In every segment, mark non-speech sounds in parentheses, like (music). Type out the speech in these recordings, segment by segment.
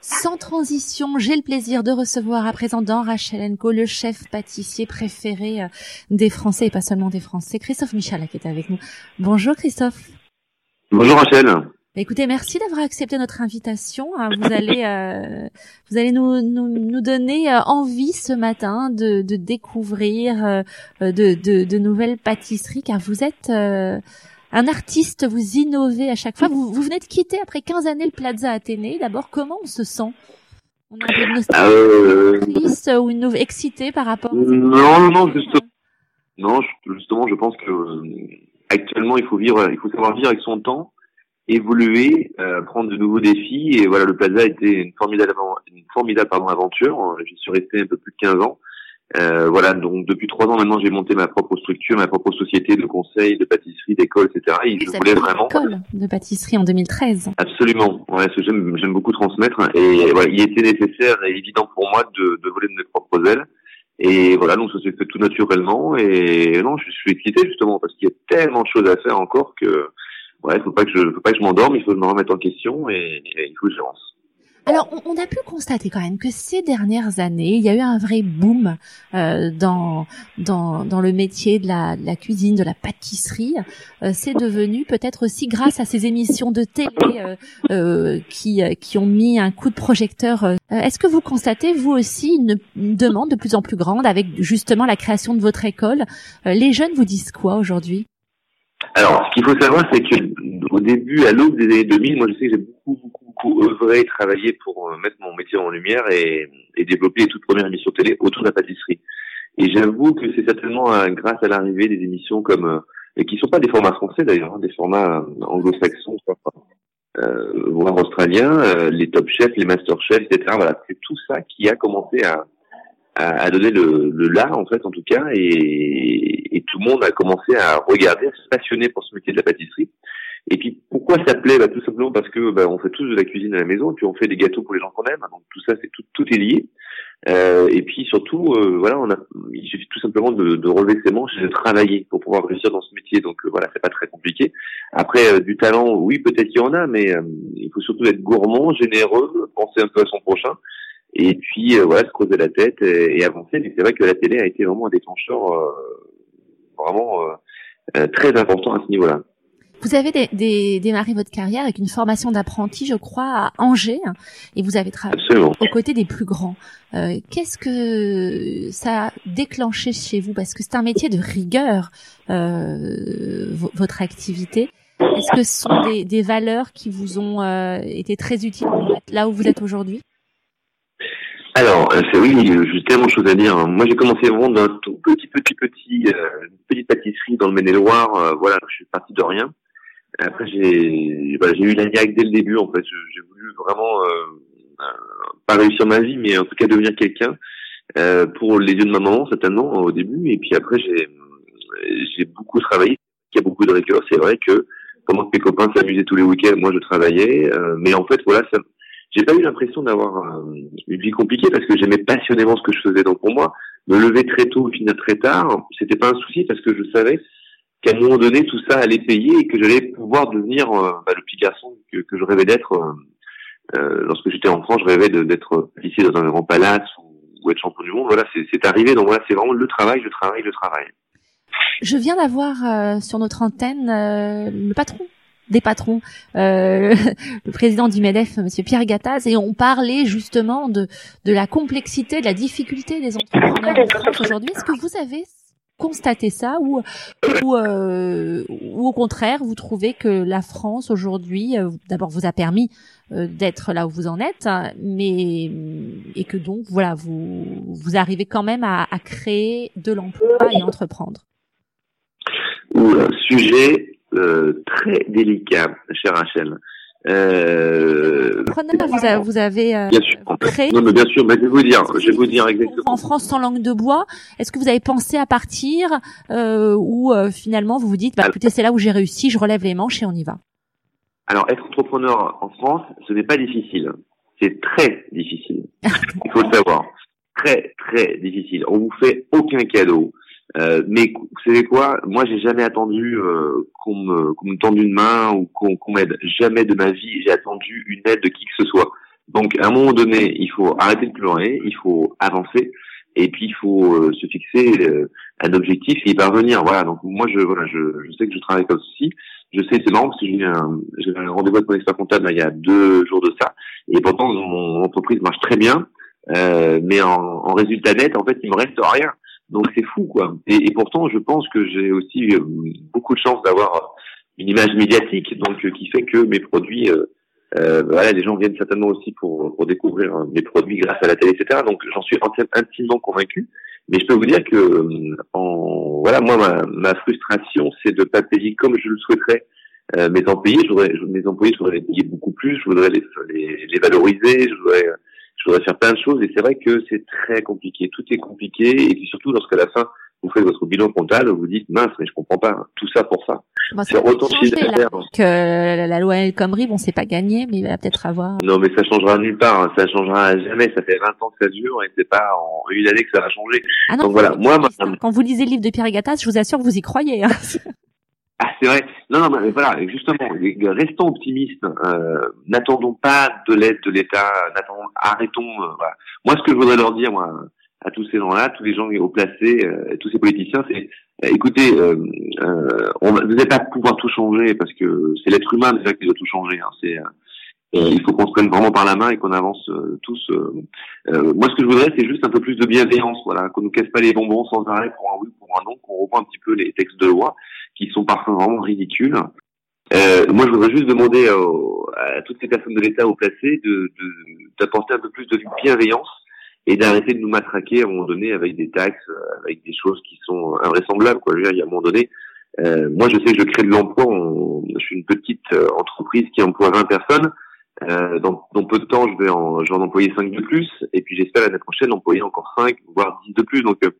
Sans transition, j'ai le plaisir de recevoir à présent dans Rachel Enco le chef pâtissier préféré euh, des Français et pas seulement des Français, Christophe Michal qui est avec nous. Bonjour Christophe. Bonjour Rachel. Bah, écoutez, merci d'avoir accepté notre invitation. Hein. Vous allez, euh, vous allez nous, nous, nous donner euh, envie ce matin de, de découvrir de, de, de, nouvelles pâtisseries, car vous êtes un artiste, vous innovez à chaque fois. Vous, vous venez de quitter après 15 années le Plaza Athénée. D'abord, comment on se sent? On a un peu de nostalgie, euh... ou une excité par rapport Non, non, justement. Non, justement, je pense que euh, actuellement, il faut vivre, il faut savoir vivre avec son temps, évoluer, euh, prendre de nouveaux défis. Et voilà, le Plaza a été une formidable, une formidable pardon, aventure. J'y suis resté un peu plus de 15 ans. Euh, voilà, donc depuis trois ans maintenant, j'ai monté ma propre structure, ma propre société de conseil, de pâtisserie, d'école, etc. Et je voulais vraiment école de pâtisserie en 2013. Absolument, ouais, j'aime j'aime beaucoup transmettre et voilà, il était nécessaire et évident pour moi de, de voler de mes propres ailes. Et voilà, donc ça s'est fait tout naturellement et non, je suis excité justement parce qu'il y a tellement de choses à faire encore que ouais, faut pas que je faut pas que je m'endorme, il faut que je me remette en question et, et il faut que je lance. Alors, on, a pu constater quand même que ces dernières années, il y a eu un vrai boom euh, dans, dans, dans le métier de la, cuisine, de la pâtisserie. Euh, c'est devenu peut-être aussi grâce à ces émissions de télé euh, euh qui, euh, qui ont mis un coup de projecteur. Est-ce que vous constatez, vous aussi, une, une, demande de plus en plus grande avec justement la création de votre école? Les jeunes vous disent quoi aujourd'hui? Alors, ce qu'il faut savoir, c'est que au début, à l'aube des années 2000, moi, je sais que j'ai beaucoup, beaucoup, beaucoup œuvré, travaillé pour euh, mettre mon métier en lumière et, développer les toutes premières émissions télé autour de la pâtisserie. Et j'avoue que c'est certainement euh, grâce à l'arrivée des émissions comme, euh, et qui sont pas des formats français d'ailleurs, hein, des formats anglo-saxons, euh, voire australiens, les Top Chefs, les Master Chefs, etc. Voilà, c'est tout ça qui a commencé à, à, donner le, le là en fait en tout cas et, et, tout le monde a commencé à regarder, à se passionner pour ce métier de la pâtisserie. Et puis pourquoi ça plaît? Bah, Tout simplement parce que bah, on fait tous de la cuisine à la maison, et puis on fait des gâteaux pour les gens qu'on aime, donc tout ça c'est tout, tout est lié. Euh, et puis surtout, euh, voilà, on a, il suffit tout simplement de, de, relever ses manches et de travailler pour pouvoir réussir dans ce métier. Donc euh, voilà, c'est pas très compliqué. Après, euh, du talent, oui, peut-être qu'il y en a, mais euh, il faut surtout être gourmand, généreux, penser un peu à son prochain et puis voilà se creuser la tête et, avancer mais c'est vrai que la télé a été vraiment un déclencheur vraiment très important à ce niveau-là. Vous avez des, des, démarré votre carrière avec une formation d'apprenti, je crois, à Angers, et vous avez travaillé aux côtés des plus grands. Euh, Qu'est-ce que ça a déclenché chez vous? Parce que c'est un métier de rigueur, euh, votre activité. Est-ce que ce sont des, des, valeurs qui vous ont euh, été très utiles là où vous êtes aujourd'hui? Alors, euh, c'est oui, j'ai tellement de choses à dire. Moi, j'ai commencé vraiment d'un tout petit, petit, petit, euh, petite pâtisserie dans le Maine-et-Loire. Euh, voilà, je suis parti de rien. Après, j'ai, bah, eu la niaque dès le début. En fait, j'ai voulu vraiment euh, pas réussir ma vie, mais en tout cas devenir quelqu'un pour les yeux de ma maman, certainement au début. Et puis après, j'ai, j'ai beaucoup travaillé. Il y a beaucoup de rigueur. C'est vrai que pendant que mes copains s'amusaient tous les week-ends, moi, je travaillais. mais en fait, voilà, ça j'ai pas eu l'impression d'avoir euh, une vie compliquée parce que j'aimais passionnément ce que je faisais. Donc pour moi, me lever très tôt, finir très tard, c'était pas un souci parce que je savais qu'à un moment donné, tout ça allait payer et que j'allais pouvoir devenir euh, bah, le petit garçon que, que je rêvais d'être. Euh, euh lorsque j'étais enfant, je rêvais d'être ici dans un grand palace ou, être champion du monde. Voilà, c'est arrivé. Donc voilà, c'est vraiment le travail, le travail, le travail. Je viens d'avoir sur notre antenne le patron des patrons, euh, (laughs) le président du MEDEF, Monsieur Pierre Gattaz, et on parlait justement de, de la complexité, de la difficulté des entrepreneurs aujourd'hui. Est-ce que vous avez constaté ça ou ou, euh, ou au contraire vous trouvez que la France aujourd'hui euh, d'abord vous a permis euh, d'être là où vous en êtes mais et que donc voilà vous vous arrivez quand même à, créer de l'emploi et entreprendre. sujet euh, très délicat, cher Rachel. Euh, vous, vous avez euh, bien sûr. créé. Non, mais bien sûr, mais je vais vous dire, je vais vous dire exactement. En France, sans langue de bois, est-ce que vous avez pensé à partir euh, ou euh, finalement vous vous dites, bah, écoutez, c'est là où j'ai réussi, je relève les manches et on y va? Alors, être entrepreneur en France, ce n'est pas difficile. C'est très difficile. (laughs) Il faut le savoir. Très, très difficile. On vous fait aucun cadeau. Euh, mais vous savez quoi? Moi, j'ai jamais attendu euh, qu'on me, qu'on me tende une main ou qu'on qu'on m'aide. Jamais de ma vie, j'ai attendu une aide de qui que ce soit. Donc à un moment donné, il faut arrêter de pleurer, il faut avancer, et puis il faut euh, se fixer euh, un objectif et y parvenir. Voilà. Donc moi je voilà, je, je sais que je travaille comme ceci. Je sais c'est marrant parce que j'ai un, j'ai un rendez-vous avec mon expert comptable il y a deux jours de ça, et pourtant mon entreprise marche très bien, euh, mais en, en, résultat net en fait il me reste rien. Donc c'est fou quoi. Et, et, pourtant je pense que j'ai aussi euh, beaucoup de chance d'avoir une image médiatique, donc qui fait que mes produits euh, voilà, les gens viennent certainement aussi pour, pour découvrir mes produits grâce à la télé, etc. Donc j'en suis intimement convaincu. Mais je peux vous dire que, en, voilà, moi, ma, frustration, c'est de pas payer comme je le souhaiterais euh, mes employés. Je voudrais, mes employés, je voudrais les payer beaucoup plus. Je voudrais les, les, les valoriser. Je voudrais, je voudrais faire plein de choses. Et c'est vrai que c'est très compliqué. Tout est compliqué. Et puis surtout, lorsqu'à la fin, vous faites votre bilan comptable, vous dites mince, mais je comprends pas tout ça pour ça. c'est autant Que la loi El Khomri, bon, c'est pas gagné, mais il va peut-être avoir. Non, mais ça changera nulle part. Hein. Ça changera jamais. Ça fait 20 ans que ça dure et c'est pas en une année que ça va changer. Ah non, Donc voilà, moi, quand vous lisez le livre de Pierre Gattaz, je vous assure que vous y croyez. Hein. (laughs) Ah, c'est vrai. Non, non, mais voilà, justement, restons optimistes. Euh, n'attendons pas de l'aide de l'État. Arrêtons. Euh, voilà. Moi, ce que je voudrais leur dire, moi, à tous ces gens-là, tous les gens haut placés, euh, tous ces politiciens, c'est euh, écoutez, euh, on, vous n'allez pas pouvoir tout changer parce que c'est l'être humain déjà qui doit tout changer. Hein, c'est il faut qu'on se prenne vraiment par la main et qu'on avance tous. moi, ce que je voudrais, c'est juste un peu plus de bienveillance, voilà, qu'on nous casse pas les bonbons sans arrêt pour un oui, pour un non, qu'on revoie un petit peu les textes de loi qui sont parfois vraiment ridicules. moi, je voudrais juste demander à toutes ces personnes de l'État haut placées de d'apporter un peu plus de bienveillance et d'arrêter de nous matraquer à un moment donné avec des taxes, euh, avec des choses qui sont invraisemblables. Quoi. Je veux dire, il y a un moment donné, euh, moi je sais que je crée de l'emploi, je suis une petite euh, entreprise qui emploie 20 personnes, euh, dans, dans, peu de temps je vais en, je vais en employer 5 de plus, et puis j'espère l'année prochaine employer encore 5, voire 10 de plus. Donc euh,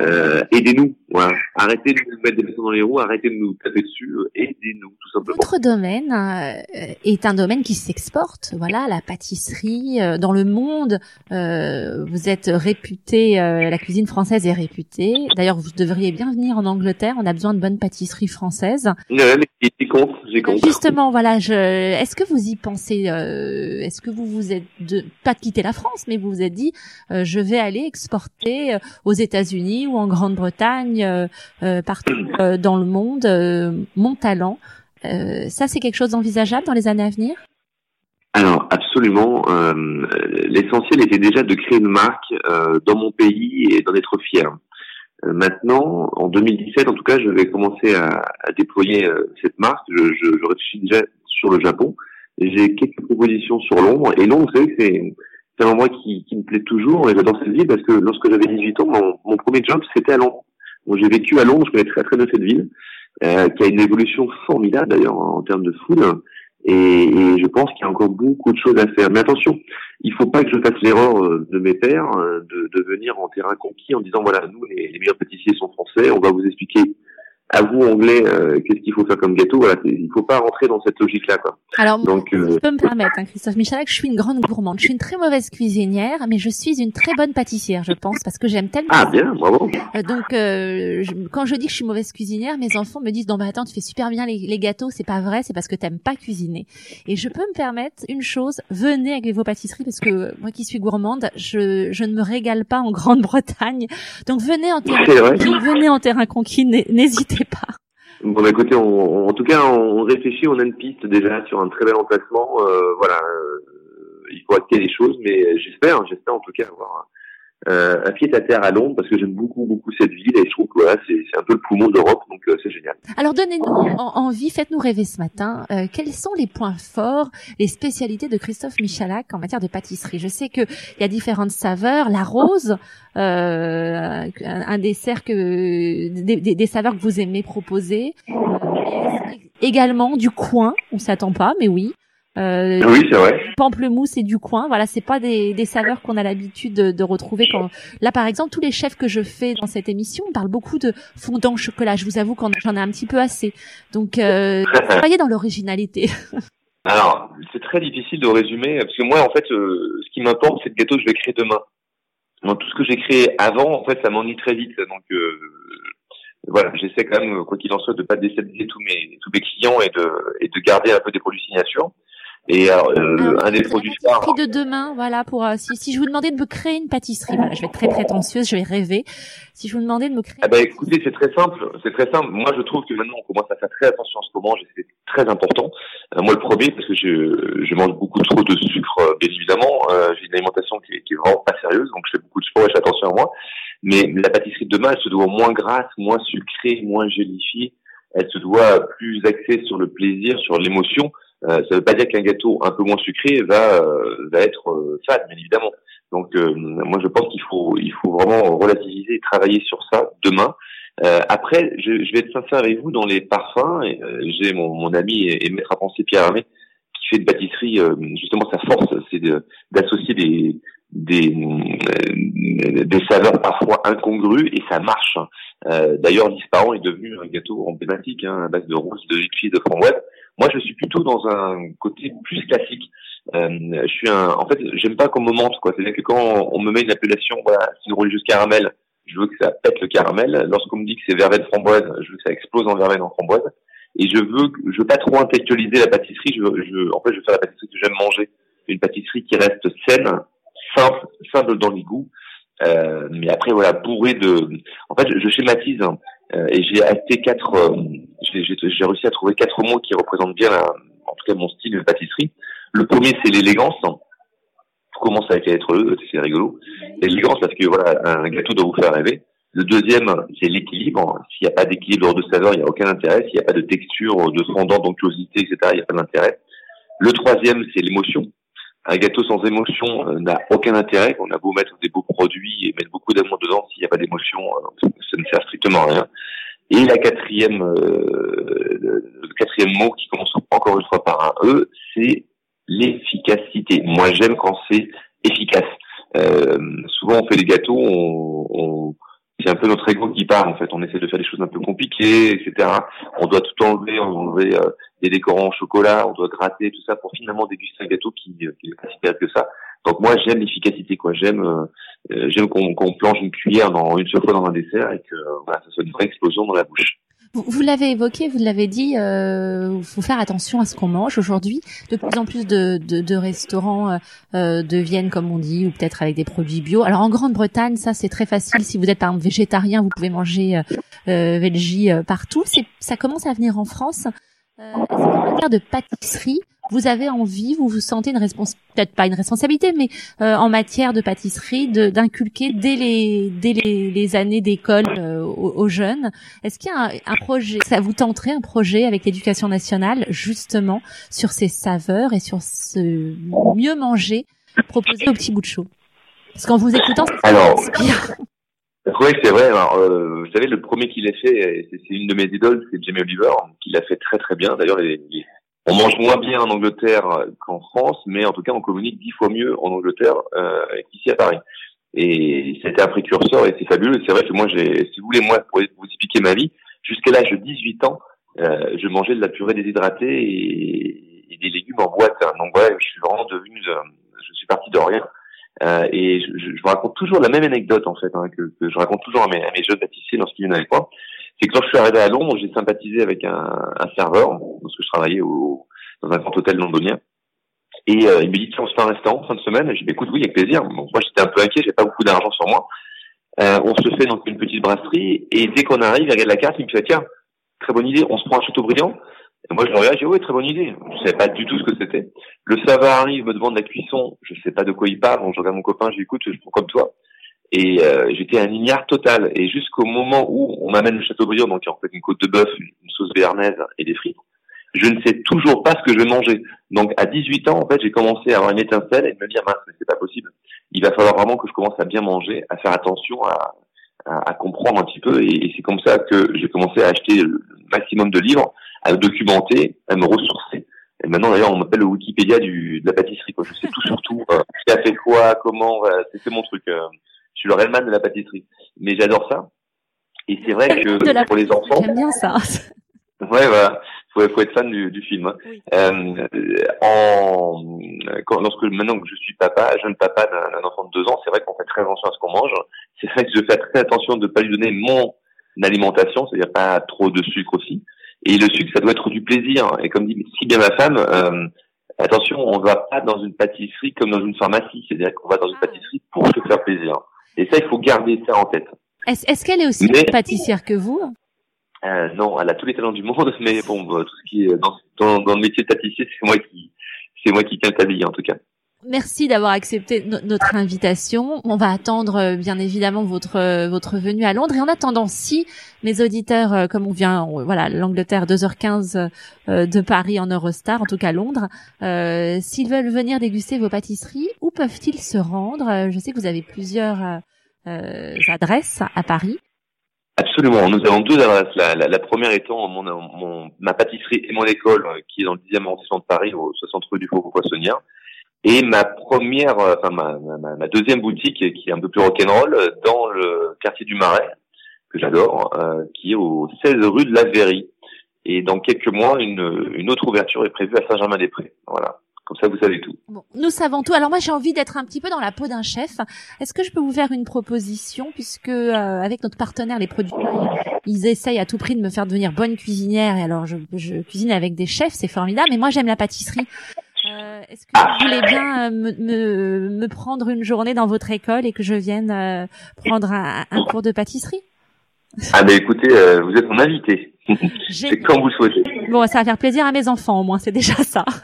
euh, aidez-nous, voilà. arrêtez de nous mettre des bâtons dans les roues, arrêtez de nous taper dessus, aidez-nous tout simplement. Votre domaine euh, est un domaine qui s'exporte, voilà, la pâtisserie euh, dans le monde. Euh, vous êtes réputé, la cuisine française est réputée. D'ailleurs, vous devriez bien venir en Angleterre. On a besoin de bonnes pâtisseries françaises. Ouais, mais j'y compte. Justement, voilà, je... est-ce que vous y pensez Est-ce que vous vous êtes de... pas de quitter la France, mais vous vous êtes dit, je vais aller exporter aux États-Unis ou en Grande-Bretagne, euh, euh, partout euh, dans le monde, mon talent. ça, c'est quelque chose d'envisageable dans les années à venir? Alors absolument. L'essentiel était déjà de créer une marque dans mon pays et d'en être fier. maintenant, en 2017, en tout cas, je vais commencer à, déployer cette marque. Je, réfléchis déjà sur le Japon. J'ai quelques propositions sur Londres. Et Londres, vous savez que c'est c'est un endroit qui, qui, me plaît toujours et j'adore cette ville parce que lorsque j'avais 18 ans, mon, mon premier job c'était à Londres. Donc j'ai vécu à Londres, je connais très très bien cette ville, euh, qui a une évolution formidable d'ailleurs en termes de food. Et, et je pense qu'il y a encore beaucoup de choses à faire. Mais attention, il faut pas que je fasse l'erreur euh, de mes pères euh, de, de venir en terrain conquis en disant voilà nous les, les meilleurs pâtissiers sont français, on va vous expliquer à vous anglais euh, qu'est-ce qu'il faut faire comme gâteau voilà il faut pas rentrer dans cette logique là quoi. Alors donc euh... je peux me permettre hein, Christophe Michalak je suis une grande gourmande. Je suis une très mauvaise cuisinière mais je suis une très bonne pâtissière je pense parce que j'aime tellement ah bien bravo. Euh, donc euh, je, quand je dis que je suis mauvaise cuisinière mes enfants me disent non bah attends tu fais super bien les, les gâteaux c'est pas vrai c'est parce que t'aimes pas cuisiner. Et je peux me permettre une chose venez avec vos pâtisseries parce que moi qui suis gourmande je, je ne me régale pas en Grande-Bretagne. Donc venez en terrain venez en terrain conquis n'hésitez Bon, bah, écoutez, on, en tout cas, on réfléchit, on a une piste déjà sur un très bel emplacement. Euh, voilà, euh, il faut acter les choses, mais j'espère, j'espère en tout cas avoir euh, un pied à terre à Londres parce que j'aime beaucoup beaucoup cette ville et je trouve que voilà c'est un peu le poumon d'Europe donc euh, c'est génial. Alors donnez-nous envie, faites-nous rêver ce matin. Euh, quels sont les points forts, les spécialités de Christophe Michalak en matière de pâtisserie? Je sais que il y a différentes saveurs, la rose, euh, un dessert que des, des, des, saveurs que vous aimez proposer. également du coin, on s'attend pas, mais oui. Euh, oui, c'est vrai. Pamplemousse et du coin. Voilà, c'est pas des, des saveurs qu'on a l'habitude de, de, retrouver. Quand là, par exemple, tous les chefs que je fais dans cette émission parlent beaucoup de fondant au chocolat. Je vous avoue qu'en j'en ai un petit peu assez. Donc, euh, (laughs) soyez dans l'originalité. (laughs) Alors, c'est très difficile de résumer parce que moi, en fait, euh, ce qui m'importe, c'est le gâteau que je vais créer demain. Donc, tout ce que j'ai créé avant, en fait, ça m'ennuie très vite. Donc, euh, voilà, j'essaie quand même, quoi qu'il en soit, de pas déstabiliser tous mes tous mes clients et de et de garder un peu des produits signature. Et euh, un des produits phares. de demain, voilà, pour euh, si, si je vous demandais de me créer une pâtisserie, voilà, je vais être très prétentieuse, je vais rêver. Si je vous demandais de me créer. Ah bah écoutez, c'est très simple, c'est très simple. Moi, je trouve que maintenant, on commence à faire très attention à ce qu'on mange, et c'est très important. Euh, moi, le premier, parce que je, je mange beaucoup trop de sucre, euh, bien évidemment. J'ai une alimentation qui est, qui est vraiment pas sérieuse, donc je fais beaucoup de sport et je fais attention à moi. Mais la pâtisserie de demain, elle se doit moins grasse, moins sucrée, moins gélifiée. Elle se doit plus axée sur le plaisir, sur l'émotion. Euh, ça ne veut pas dire qu'un gâteau un peu moins sucré va euh, va être euh, fade, bien évidemment. Donc moi je pense qu'il faut il faut vraiment relativiser et travailler sur ça demain. après, je, je, vais être sincère avec vous dans les parfums. J'ai mon, mon ami et, maître à penser Pierre Hermé qui fait de pâtisserie. justement, sa force, c'est d'associer des des, des saveurs parfois incongrues et ça marche. Euh, D'ailleurs, l'Isparon est devenu un gâteau emblématique hein, à base de rose, de liquide, de framboise. Moi, je suis plutôt dans un côté plus classique. Euh, je suis un, en fait, j'aime pas qu'on me mente, quoi. C'est-à-dire que quand on me met une appellation, voilà, c'est une religieuse caramel, je veux que ça pète le caramel. Lorsqu'on me dit que c'est verveine framboise, je veux que ça explose en verveine en framboise. Et je veux, je veux pas trop intellectualiser la pâtisserie. Je, je en fait, je veux faire la pâtisserie que j'aime manger. Une pâtisserie qui reste saine, simple, simple dans les goûts. Euh, mais après, voilà, bourré de. En fait, je, schématise. Hein. Euh, et j'ai acté quatre, euh, j'ai réussi à trouver quatre mots qui représentent bien, en tout cas mon style de pâtisserie. Le premier, c'est l'élégance. Tout commence avec la lettre E, c'est rigolo. L'élégance parce que voilà, un gâteau doit vous faire rêver. Le deuxième, c'est l'équilibre. S'il n'y a pas d'équilibre de saveur, il n'y a aucun intérêt. S'il n'y a pas de texture, de fondant, d'onctuosité, etc., il n'y a pas d'intérêt. Le troisième, c'est l'émotion. Un gâteau sans émotion euh, n'a aucun intérêt. On a beau mettre des beaux produits et mettre beaucoup d'amour dedans, s'il n'y a pas d'émotion, euh, ça ne sert strictement à rien. Et la quatrième, euh, le quatrième mot qui commence encore une fois par un E, c'est l'efficacité. Moi, j'aime quand c'est efficace. Euh, souvent, on fait des gâteaux, on, on c'est un peu notre ego qui parle en fait. On essaie de faire des choses un peu compliquées, etc. On doit tout enlever, on enlever euh, des décorants en chocolat, on doit gratter tout ça pour finalement déguster un gâteau qui, euh, qui est pas si que ça. Donc moi j'aime l'efficacité quoi. J'aime euh, j'aime qu'on qu'on plonge une cuillère dans une seule fois dans un dessert et que voilà ça soit une vraie explosion dans la bouche. Vous, l'avez évoqué, vous l'avez dit, il euh, faut faire attention à ce qu'on mange aujourd'hui. De plus en plus de, de, de restaurants euh, euh deviennent, comme on dit, ou peut-être avec des produits bio. Alors en Grande-Bretagne, ça c'est très facile. Si vous êtes par exemple végétarien, vous pouvez manger euh, euh veggie euh, partout. Ça commence à venir en France. Euh, en matière de pâtisserie, vous avez envie, vous vous sentez une responsabilité, peut-être pas une responsabilité, mais euh, en matière de pâtisserie, d'inculquer dès les dès les, les années d'école euh, aux, jeunes. Est-ce qu'il y a un, un, projet, ça vous tenterait un projet avec l'éducation nationale justement sur ces saveurs et sur ce mieux manger proposé au petit bout de chaud Parce qu'en vous écoutant, ça Alors, (laughs) oui, c'est vrai. Alors, euh, vous savez, le premier qui l'a fait, c'est une de mes idoles, c'est Jamie Oliver, qui l'a fait très très bien. D'ailleurs, on mange moins bien en Angleterre qu'en France, mais en tout cas, on communique dix fois mieux en Angleterre euh, qu'ici à Paris. Et c'était un précurseur et c'est fabuleux. C'est vrai que moi, j'ai, si vous voulez, moi, pour vous expliquer ma vie, jusqu'à l'âge de 18 ans, euh, je mangeais de la purée déshydratée et, des légumes en boîte. Donc voilà, je suis vraiment devenu, euh, je suis parti de rien. Euh, et je, je, je, raconte toujours la même anecdote en fait hein, que, que, je raconte toujours à mes, à mes jeunes pâtissiers lorsqu'ils viennent avec moi. C'est que quand je suis arrivé à Londres, j'ai sympathisé avec un, un serveur parce que je travaillais au, dans un grand hôtel londonien. Et euh, il me dit tiens on se fait un restaurant fin de semaine. J'ai dit bah, écoute oui avec plaisir. Bon, moi j'étais un peu inquiet, j'ai pas beaucoup d'argent sur moi. Euh, on se fait donc une petite brasserie et dès qu'on arrive, il regarde la carte, il me fait tiens très bonne idée, on se prend un château brillant. Et moi, je le regarde, je dis, oui, très bonne idée. Je savais pas du tout ce que c'était. Le serveur arrive, me demande la cuisson. Je sais pas de quoi il parle. Bon, je regarde mon copain, je lui écoute, je prends comme toi. Et euh, j'étais un ignare total. Et jusqu'au moment où on m'amène le Châteaubriand, donc en fait une côte de bœuf, une sauce béarnaise et des frites, je ne sais toujours pas ce que je vais manger. Donc à 18 ans, en fait, j'ai commencé à avoir une étincelle et de me dire, mince, mais c'est pas possible. Il va falloir vraiment que je commence à bien manger, à faire attention, à, à, comprendre un petit peu. Et, et c'est comme ça que j'ai commencé à acheter le maximum de livres à me documenter, à me ressourcer. Et maintenant, d'ailleurs, on m'appelle le Wikipédia du, de la pâtisserie. Quoi. Je sais tout sur tout. Euh, qui a fait quoi, comment. Euh, c'est mon truc. Euh. Je suis le Redman de la pâtisserie. Mais j'adore ça. Et c'est vrai que pour les enfants. J'aime bien ça. (laughs) Ouais, voilà. Faut, faut être fan du, du film. Hein. Euh, en, quand, lorsque maintenant que je suis papa, jeune papa d'un enfant de deux ans, c'est vrai qu'on fait très attention à ce qu'on mange. C'est vrai que je fais très attention de ne pas lui donner mon alimentation, c'est-à-dire pas trop de sucre aussi. Et le sucre, ça doit être du plaisir. Et comme dit si bien ma femme, euh, Attention, on va pas dans une pâtisserie comme dans une pharmacie, c'est-à-dire qu'on va dans une Ah. pâtisserie pour se faire plaisir. Et ça, il faut garder ça en tête. Est-ce qu'elle est aussi Mais- pâtissière que vous? Euh, non, elle a tous les talents du monde, (laughs) mais bon, bah, tout ce qui est dans, dans, dans le métier de pâtissier, c'est moi qui, c'est moi qui tiens le tablier en tout cas. Merci d'avoir accepté no- notre invitation. On va attendre euh, bien évidemment votre euh, votre venue à Londres et en attendant si mes auditeurs euh, comme on vient euh, voilà l'Angleterre 2h15 euh, de Paris en Eurostar en tout cas Londres euh, s'ils veulent venir déguster vos pâtisseries où peuvent-ils se rendre? Je sais que vous avez plusieurs adresses à Paris. Absolument. Nous avons deux adresses. La, la, la première étant mon, mon, ma pâtisserie et mon école, qui est dans le 10e arrondissement de Paris, au 60 rue du Faubourg Poissonnière. Et ma première, euh, enfin ma, ma, ma deuxième boutique, qui est un peu plus rock'n'roll, euh, dans le quartier du Marais, que j'adore, euh, qui est au 16 rue de la Verrie. Et dans quelques mois, une, une autre ouverture est prévue à Saint-Germain-des-Prés. Voilà. Comme ça, vous savez tout. Bon, nous savons tout. Alors moi, j'ai envie d'être un petit peu dans la peau d'un chef. Est-ce que je peux vous faire une proposition, puisque euh, avec notre partenaire, les producteurs, ils, ils essayent à tout prix de me faire devenir bonne cuisinière. Et alors, je, je cuisine avec des chefs, c'est formidable. Mais moi, j'aime la pâtisserie. Euh, Est-ce que vous voulez bien euh, me, me, me prendre une journée dans votre école et que je vienne euh, prendre un, un cours de pâtisserie? Ah ben écoutez, euh, vous êtes mon invité. C'est comme vous souhaitez. Bon, ça va faire plaisir à mes enfants, au moins, c'est déjà ça. (laughs)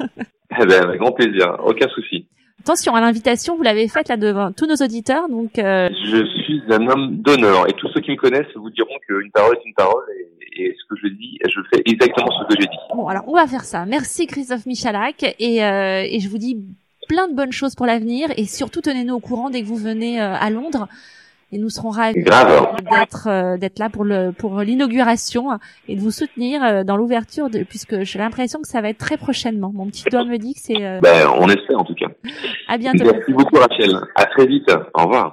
Eh ben, avec grand plaisir. Aucun souci. Attention, à l'invitation, vous l'avez faite là devant tous nos auditeurs, donc euh, Je suis un homme d'honneur et tous ceux qui me connaissent vous diront qu'une parole est une parole et, et ce que je dis, je fais exactement ce que j'ai dit. Bon, alors on va faire ça. Merci Christophe Michalak et, euh, et je vous dis plein de bonnes choses pour l'avenir et surtout tenez-nous au courant dès que vous venez euh, à Londres et nous serons ravis d'être euh, d'être là pour le pour l'inauguration et de vous soutenir euh, dans l'ouverture puisque j'ai l'impression que ça va être très prochainement. Mon petit doigt me dit que c'est euh, Ben, on essaie en tout cas. à bientôt. Merci beaucoup Rachel. À très vite. Au revoir.